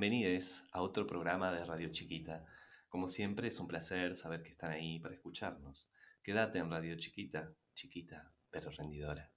bienvenidos a otro programa de Radio Chiquita. Como siempre, es un placer saber que están ahí para escucharnos. Quédate en Radio Chiquita, chiquita, pero rendidora.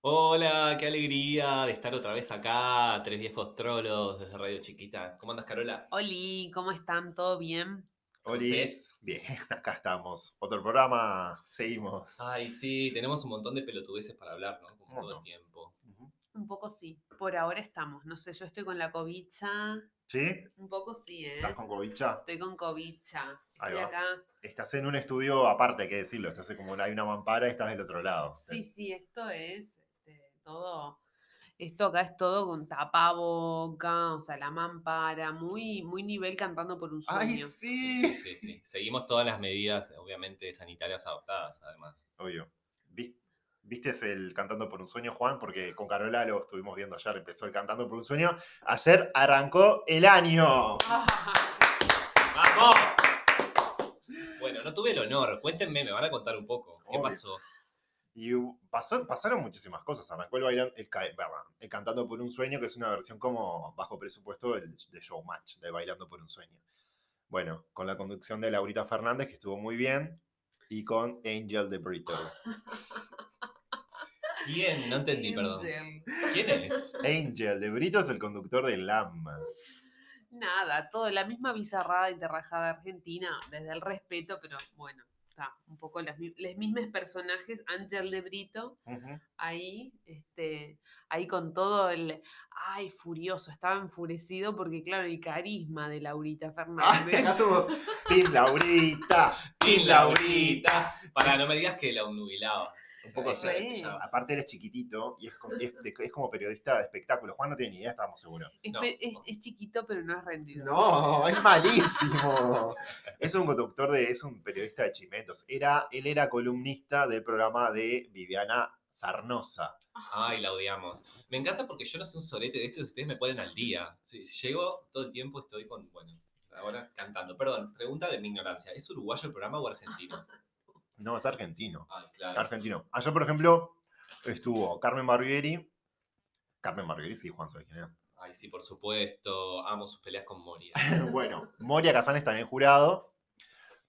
Hola, qué alegría de estar otra vez acá, tres viejos trolos desde Radio Chiquita. ¿Cómo andas, Carola? Oli, ¿cómo están? ¿Todo bien? Oli, bien, acá estamos. Otro programa, seguimos. Ay, sí, tenemos un montón de pelotudeces para hablar, ¿no? Como todo el tiempo. Un poco sí. Por ahora estamos. No sé, yo estoy con la cobicha. ¿Sí? Un poco sí, ¿eh? ¿Estás con Covicha? Estoy con cobicha. Estoy acá. Estás en un estudio aparte, hay que decirlo. Estás como hay una mampara y estás del otro lado. Sí, sí, esto es este, todo. Esto acá es todo con tapaboca, o sea, la mampara, muy, muy nivel cantando por un ¡Ay, sueño. sí! Sí, sí. Seguimos todas las medidas, obviamente, sanitarias adoptadas, además. Obvio. ¿Vis- ¿Viste el Cantando por un Sueño, Juan? Porque con Carola lo estuvimos viendo ayer, empezó el Cantando por un Sueño. Ayer arrancó el año. ¡Vamos! Bueno, no tuve el honor. Cuéntenme, me van a contar un poco. ¿Qué Obvio. pasó? Y pasó, pasaron muchísimas cosas. Arrancó el, bailan- el, el Cantando por un Sueño, que es una versión como bajo presupuesto del, de Showmatch, de Bailando por un Sueño. Bueno, con la conducción de Laurita Fernández, que estuvo muy bien, y con Angel de Brito. ¿Quién? No entendí, perdón. ¿Quién es? Angel de Brito es el conductor de LAM. Nada, todo, la misma bizarrada y terrajada argentina, desde el respeto, pero bueno, está un poco las, mi- los mismos personajes, Ángel de Brito, ahí, este, ahí con todo el, ay, furioso, estaba enfurecido porque claro, el carisma de Laurita Ay, Fernández. Team Laurita. ¡Tin Laurita! Para, no me digas que la obnubilaba. Un poco sí. Aparte él es chiquitito y es, co- es como periodista de espectáculo. Juan no tiene ni idea, estamos seguros. Es, No. pe- es- es chiquito, pero no es rendido. No, es malísimo. Es un conductor de, es un periodista de chimentos. Era, él era columnista del programa de Viviana Sarnosa. Ay, la odiamos. Me encanta porque yo no sé un sorete de esto y ustedes me ponen al día. Si, si llego todo el tiempo estoy con, bueno, ahora cantando. Perdón, pregunta de mi ignorancia. ¿Es uruguayo el programa o argentino? No, es argentino. Claro. Argentino. Ayer, por ejemplo, estuvo Carmen Barbieri. Carmen Barbieri, sí, Juan, ¿sabes quién es? Ay, sí, por supuesto. Amo sus peleas con Moria. bueno, Moria Kazan está en el jurado.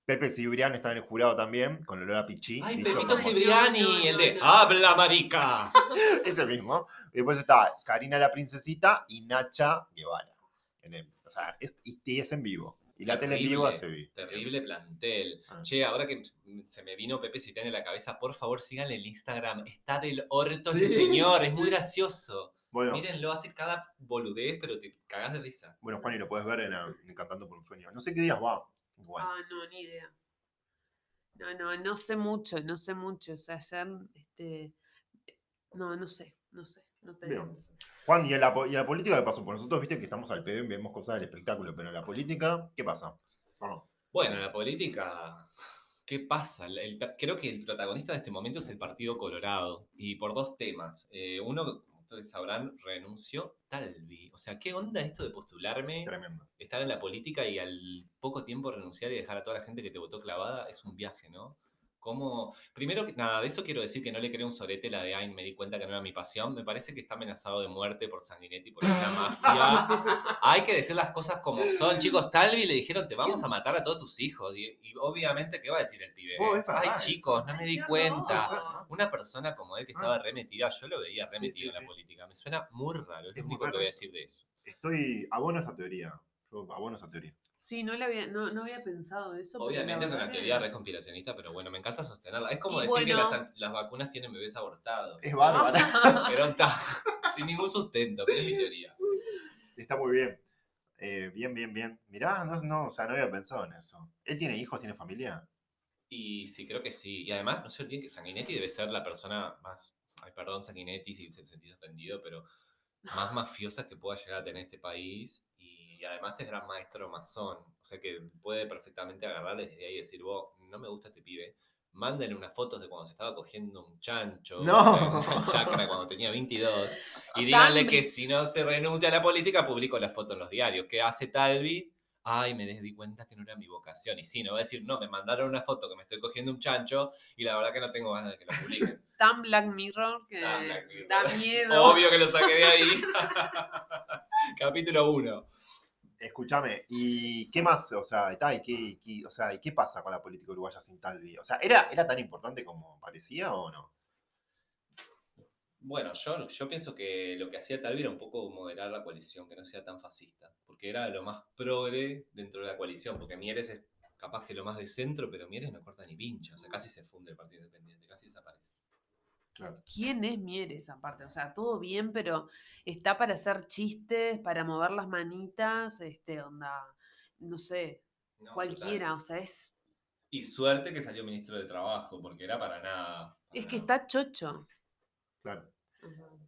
Pepe Cibrián está en el jurado también, con olor a pichí. Ay, dicho Pepito Cibriani, No, no, el de no, no. ¡Habla, marica! Ese mismo. Y después está Karina la Princesita y Nacha Guevara. En el- o sea, es, y, y es en vivo. Y la tele en vivo Terrible. Terrible plantel. Ah. Che, ahora que se me vino Pepe Cibriani en la cabeza, por favor síganle el Instagram. Está del orto ese señor, es muy gracioso. Bueno, Mírenlo, hace cada boludez, pero te cagás de risa. bueno, Juan, y lo puedes ver en, en Cantando por un Sueño. No sé qué días va. Igual. Ah, no, ni idea. No, no, no sé mucho, no sé mucho. O sea, hacer, este, no, no sé, no sé. No te Bien. Juan, ¿y en, la, y la política qué pasó? Por nosotros, viste que estamos al pedo y vemos cosas del espectáculo, pero en la política, ¿qué pasa? Bueno, en la política, ¿qué pasa? El- el- creo que el protagonista de este momento es el Partido Colorado, y por dos temas. Eh, uno, como ustedes sabrán, renunció Talvi. O sea, ¿qué onda esto de postularme, Tremendo. estar en la política y al poco tiempo renunciar y dejar a toda la gente que te votó clavada? Es un viaje, ¿no? ¿Cómo? Primero, que nada, de eso quiero decir que no le creo un sorete la de, ay, me di cuenta que no era mi pasión. Me parece que está amenazado de muerte por Sanguinetti, por esta mafia. Hay que decir las cosas como son, chicos. Talvi le dijeron, te vamos a matar a todos tus hijos. Y, y obviamente, ¿qué va a decir el pibe? Oh, Ay, chicos, no me di cuenta. Una persona como él que estaba remetida, yo lo veía remetido sí, en la sí. política. Me suena muy raro, es, Es lo único que voy a decir de eso. Estoy. Abono esa teoría. Yo abono esa teoría. Sí, no, le había, no, no había pensado eso. Obviamente es una teoría que- re conspiracionista, pero bueno, me encanta sostenerla. Es como Y decir que las vacunas tienen bebés abortados. Es bárbara. Pero está sin ningún sustento, pero es mi teoría. Está muy bien. Eh, bien, bien, bien. Mirá, no, no, o sea, no había pensado en eso. ¿Él tiene hijos, tiene familia? Y sí, creo que sí. Y además, no se olviden que Sanguinetti debe ser la persona más, ay, perdón Sanguinetti si se sentís ofendido, pero más mafiosa que pueda llegar a tener este país. Y además es gran maestro masón. O sea que puede perfectamente agarrar desde ahí y decir, vos, no me gusta este pibe. Mándenle unas fotos de cuando se estaba cogiendo un chancho No. una chacra cuando tenía 22 y díganle que si no se renuncia a la política, publico la foto en los diarios. ¿Qué hace Talvi? ay, me di cuenta que no era mi vocación. Y sí, no va a decir, no, me mandaron una foto que me estoy cogiendo un chancho y la verdad que no tengo ganas de que lo publiquen. Tan Black Mirror que Black Mirror. da miedo. Obvio que lo saqué de ahí. Capítulo 1. Escúchame, ¿y qué más? O sea, está, ¿y qué, o sea, ¿y qué pasa con la política uruguaya sin Talvi? O sea, ¿era, ¿era tan importante como parecía o no? Bueno, yo, yo pienso que lo que hacía Talvi era un poco moderar la coalición, que no sea tan fascista, porque era lo más progre dentro de la coalición, porque Mieres es capaz que lo más de centro, pero Mieres no corta ni pincha, o sea, casi se funde el Partido Independiente, casi desaparece. Claro. ¿Quién es Mieres aparte? O sea, todo bien, pero está para hacer chistes, para mover las manitas, este, onda, no sé, No, cualquiera, total. o sea, es, Y suerte que salió ministro de Trabajo, porque era para nada. es que nada. está chocho. Claro.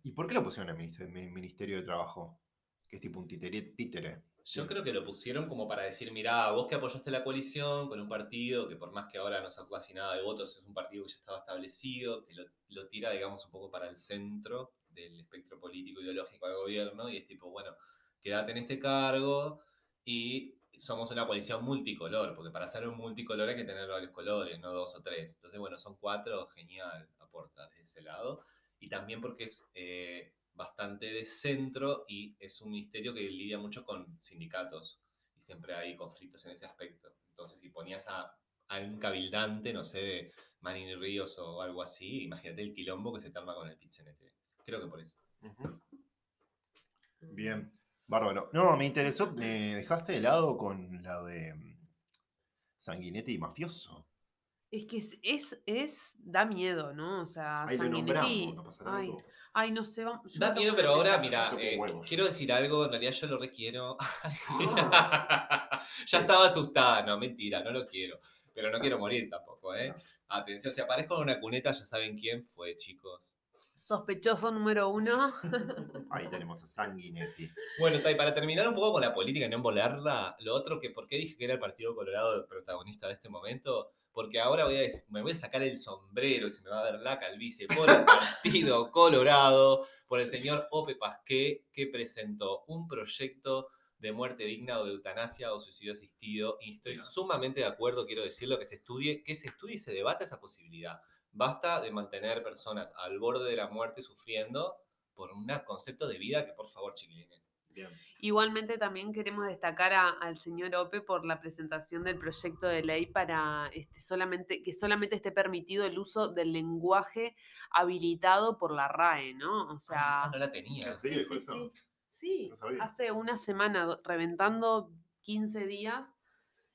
¿Y por qué lo pusieron en el Minister- mi- Ministerio de Trabajo? Que es tipo un títere. títere. Yo creo que lo pusieron como para decir, mirá, vos que apoyaste la coalición con un partido que por más que ahora no sacó casi nada de votos, es un partido que ya estaba establecido, que lo, lo tira, digamos, un poco para el centro del espectro político ideológico del gobierno, y es tipo, bueno, quédate en este cargo y somos una coalición multicolor, porque para ser un multicolor hay que tener varios colores, no dos o tres. Entonces, bueno, son cuatro, genial, aporta desde ese lado. Y también porque es eh, bastante de centro y es un ministerio que lidia mucho con sindicatos y siempre hay conflictos en ese aspecto. Entonces, si ponías a, a un cabildante, no sé, de Manini Ríos o algo así, imagínate el quilombo que se te arma con el PIT-CNT. Creo que por eso. Bien, bárbaro. No, me interesó, me dejaste de lado con la de mm, Sanguinetti y Mafioso. Es que es, es, es- da miedo, ¿no? O sea, Ahí lo Sanguinetti- nombramos, no ay, algo. ay, no sé, va- yo Da miedo, pero ahora, mira, eh, quiero decir algo, en realidad yo lo requiero. Ah. ya estaba asustada, no, mentira, no lo quiero. Pero no quiero morir tampoco, ¿eh? Atención, si aparezco en una cuneta, ya saben quién fue, chicos. Sospechoso número uno. Ahí tenemos a Sanguinetti. Bueno, Tai, para terminar un poco con la política y no embolarla, lo otro que, ¿por qué dije que era el Partido Colorado el protagonista de este momento? Porque ahora voy a, me voy a sacar el sombrero y se me va a ver la calvicie por el Partido Colorado, por el señor Ope Pasqué, que presentó un proyecto de muerte digna o de eutanasia o suicidio asistido. Y estoy sumamente de acuerdo, quiero decirlo, que se estudie, que se estudie y se debata esa posibilidad. Basta de mantener personas al borde de la muerte sufriendo por un concepto de vida que, por favor, chiquilines. Bien. Igualmente también queremos destacar a- al señor Ope por la presentación del proyecto de ley para este, solamente, que solamente esté permitido el uso del lenguaje habilitado por la RAE, ¿no? O Ah, sea, esa no la tenía. ¿En serio sí, sí, eso? sí. Sí, No sabía. hace una semana, do- reventando 15 días,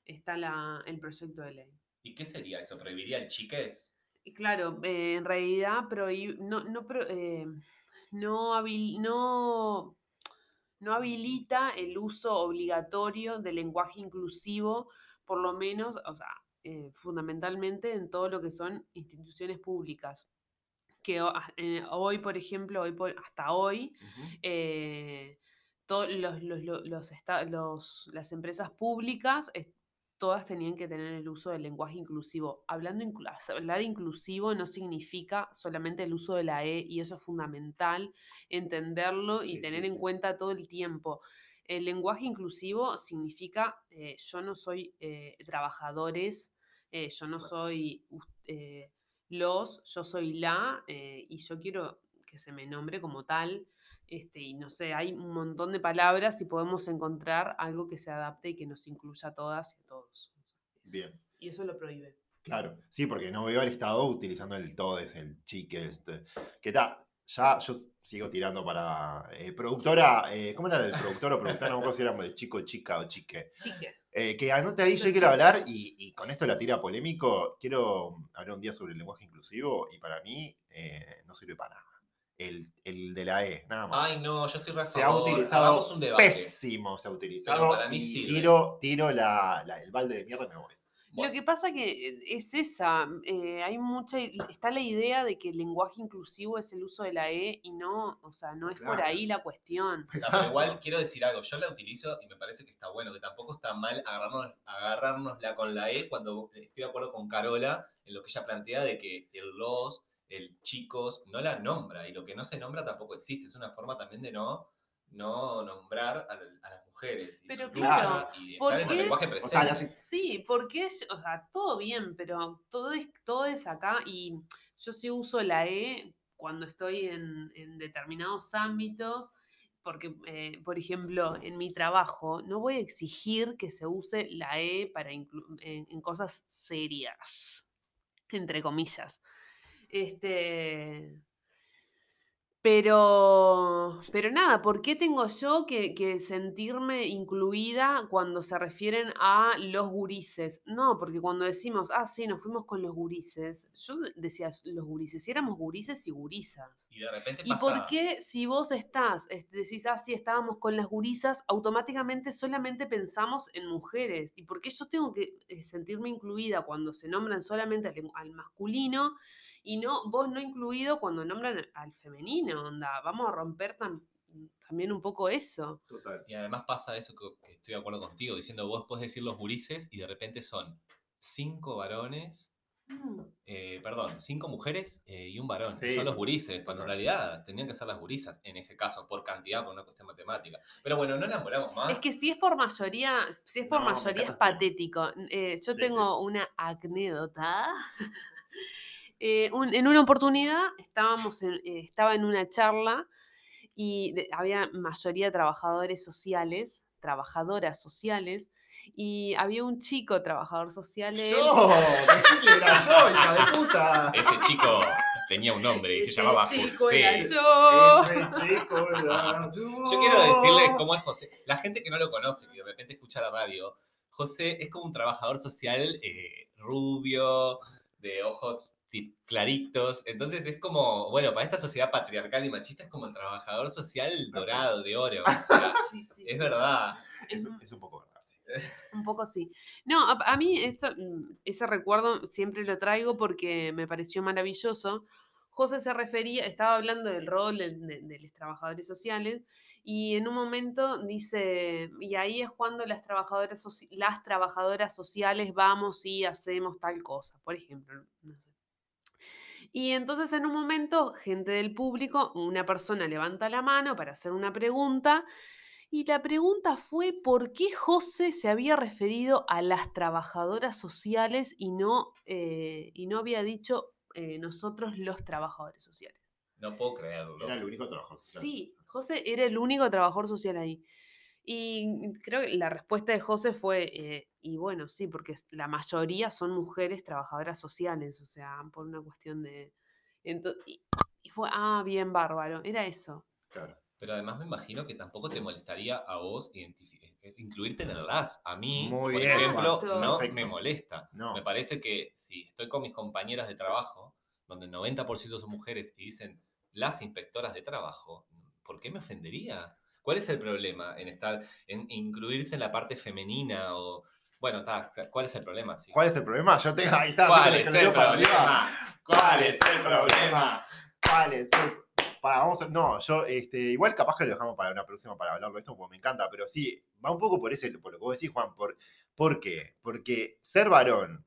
está la, el proyecto de ley. ¿Y qué sería eso? ¿Prohibiría el chiques? Y claro, eh, en realidad prohib- no, no, pro- eh, no, habil- no, no habilita el uso obligatorio del lenguaje inclusivo, por lo menos, o sea, eh, fundamentalmente en todo lo que son instituciones públicas. Que ho- a- eh, hoy, por ejemplo, hoy por- hasta hoy, Ujú. eh, to- los, los- los- los esta- los- las empresas públicas todas tenían que tener el uso del lenguaje inclusivo. Hablando inclu- hablar inclusivo no significa solamente el uso de la E y eso es fundamental entenderlo y Sí, tener sí, en sí. cuenta todo el tiempo. El lenguaje inclusivo significa eh, yo no soy eh, trabajadores, eh, yo no soy los, yo soy la y yo quiero que se me nombre como tal. Este, y no sé, hay un montón de palabras y podemos encontrar algo que se adapte y que nos incluya a todas y a todos. Eso. Bien. Y eso lo prohíbe. Claro, sí, porque no veo al Estado utilizando el todes, el chique, este. Que ta, ya yo sigo tirando para eh, productora, eh, ¿cómo era el productor o productora? No me acuerdo si era de chico, chica o chique. Chique. Eh, que anote ahí, yo quiero hablar y, y con esto la tira polémico, quiero hablar un día sobre el lenguaje inclusivo y para mí eh, no sirve para nada. El, el de la E, nada más. Ay, no, yo estoy se ha utilizado un debate. pésimo, se ha utilizado. para mí y tiro, tiro la, la- el balde de mierda y me voy. Bueno, Lo que pasa que eh, es esa, eh, hay mucha, está la idea de que el lenguaje inclusivo es el uso de la E y no, o sea, no es por ahí la cuestión. Pero igual quiero decir algo, yo la utilizo y me parece que está bueno, que tampoco está mal agarrarnos, agarrárnosla con la E cuando estoy de acuerdo con Carola en lo que ella plantea de que el los, el chicos, no la nombra y lo que no se nombra tampoco existe, es una forma también de no no nombrar a, a las mujeres. y Pero claro, y ¿por estar en qué? el lenguaje O presente. sea, Sí, porque, o sea, todo bien, pero todo es, todo es acá y yo sí uso la E cuando estoy en, en determinados ámbitos, porque, eh, por ejemplo, en mi trabajo no voy a exigir que se use la E para inclu- en, en cosas serias, entre comillas. Este, pero, pero nada, ¿por qué tengo yo que, que sentirme incluida cuando se refieren a los gurises? No, porque cuando decimos, ah, sí, nos fuimos con los gurises, yo de- decía los gurises, si éramos gurises y gurisas. Y de repente ¿Y por qué si vos estás, decís, ah, sí, estábamos con las gurisas, automáticamente solamente pensamos en mujeres? ¿Y por qué yo tengo que eh, sentirme incluida cuando se nombran solamente al, al masculino y no vos no incluido cuando nombran al femenino? Onda, vamos a romper tam- también un poco eso. Total. Y además pasa eso que, que estoy de acuerdo contigo, diciendo vos puedes decir los gurises y de repente son cinco varones, eh, perdón, cinco mujeres eh, y un varón. Sí. Son los gurises, cuando en realidad tenían que ser las gurisas, en ese caso, por cantidad, por una cuestión matemática. Pero bueno, no enamoramos más. Es que si es por mayoría, si es por No, mayoría es patético. Eh, yo Sí, tengo una anécdota. Eh, un- en una oportunidad estábamos en, eh, estaba en una charla y de- había mayoría de trabajadores sociales, trabajadoras sociales, y había un chico trabajador social. él- ¡Yo! ¡Decí que era yo, hija de puta! Ese chico tenía un nombre y se Ese llamaba chico José. era yo. Ese chico era yo. Yo quiero decirles cómo es José. La gente que no lo conoce, que de repente escucha la radio, José es como un trabajador social eh, rubio, de ojos claritos. Entonces es como, bueno, para esta sociedad patriarcal y machista es como el trabajador social dorado, de oro. O sea, Sí, sí, es sí. verdad. Es, un poco verdad, sí. Un poco sí. No, a, a mí esa- mm, ese recuerdo siempre lo traigo porque me pareció maravilloso. José se refería, estaba hablando del rol de, de- de los trabajadores sociales y en un momento dice, y ahí es cuando las trabajadoras, las trabajadoras sociales vamos y hacemos tal cosa, por ejemplo. no sé. Y entonces en un momento, gente del público, una persona levanta la mano para hacer una pregunta y la pregunta fue por qué José se había referido a las trabajadoras sociales y no, eh, y no había dicho eh, nosotros los trabajadores sociales. No puedo creerlo. Era el único trabajo. social. Sí, José era el único trabajador social ahí. Y creo que la respuesta de José fue, eh, y bueno, sí, porque la mayoría son mujeres trabajadoras sociales, o sea, por una cuestión de... ento- y, y fue, ah, bien, bárbaro, era eso. Claro. Pero además me imagino que tampoco te molestaría a vos identifi- eh, incluirte en el LAS. A mí, Muy por bien, ejemplo, no Perfecto. me molesta. No. Me parece que si estoy con mis compañeras de trabajo, donde el 90% son mujeres y dicen las inspectoras de trabajo, ¿por qué me ofendería? ¿Cuál es el problema en estar, en incluirse en la parte femenina o... Bueno, está, ¿cuál es el problema? Sí. ¿Cuál es el problema? Yo tengo. Ahí está. ¿Cuál es el arriba. problema? ¿Cuál es el problema? ¿Cuál es el Para, vamos a- no, yo, este, igual capaz que lo dejamos para una próxima para hablarlo de esto, porque me encanta, pero sí, va un poco por ese, por lo que vos decís, Juan, por, ¿por qué? Porque ser varón,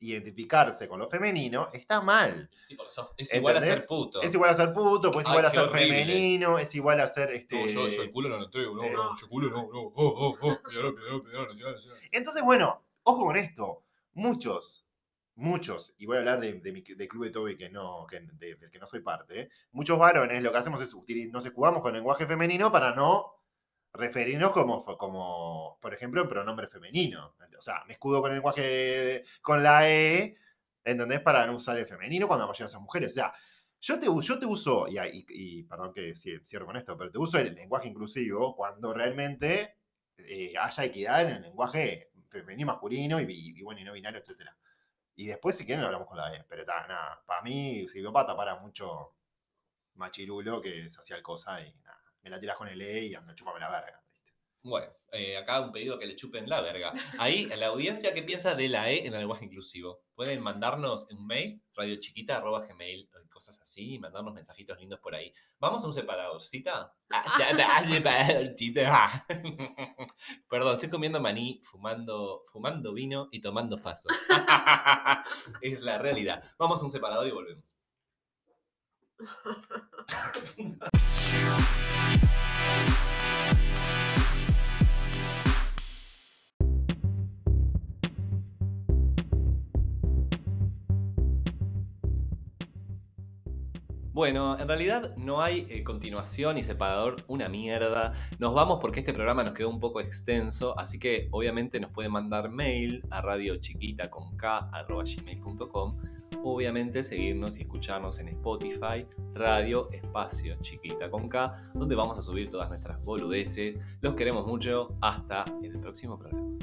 identificarse con lo femenino, está mal. Sí, sos- es igual a ser puto. Es igual a ser puto, pues es igual a ser horrible. femenino, es igual a ser este. No, yo, yo el culo no lo entrego, no, Eh, no, yo culo no, no. Oh, oh, oh. Entonces, bueno, ojo con esto. Muchos, muchos, y voy a hablar de, de mi de Club de Toby que no, que, de- del que no soy parte, ¿eh? muchos varones lo que hacemos es nos escudamos con lenguaje femenino para no referirnos como, como, por ejemplo, pronombre femenino. O sea, me escudo con el lenguaje, con la E, ¿entendés? Para no usar el femenino cuando vayan esas mujeres. O sea, yo te, yo te uso, y, perdón que ci- cierro con esto, pero te uso el lenguaje inclusivo cuando realmente eh, haya equidad en el lenguaje femenino, masculino y, bueno, y no binario, etc. Y después, si quieren, lo hablamos con la E. Pero está, nada, para mí, psicópata para mucho machirulo que se hacía el cosa y nada, me la tiras con el E y anda, chúpame la verga. ¿viste? Bueno, eh, acá un pedido que le chupen la verga. Ahí, la audiencia, ¿qué piensa de la E en el lenguaje inclusivo? Pueden mandarnos un mail, radiochiquita.gmail, cosas así, y mandarnos mensajitos lindos por ahí. Vamos a un separado, ¿cita? Perdón, estoy comiendo maní, fumando, fumando vino y tomando faso. es la realidad. Vamos a un separador y volvemos. Bueno, en realidad no hay eh, continuación y separador, una mierda. Nos vamos porque este programa nos quedó un poco extenso, así que obviamente nos pueden mandar mail a radiochiquita con Obviamente seguirnos y escucharnos en Spotify, Radio Espacio Chiquita con K, donde vamos a subir todas nuestras boludeces. Los queremos mucho. Hasta el próximo programa.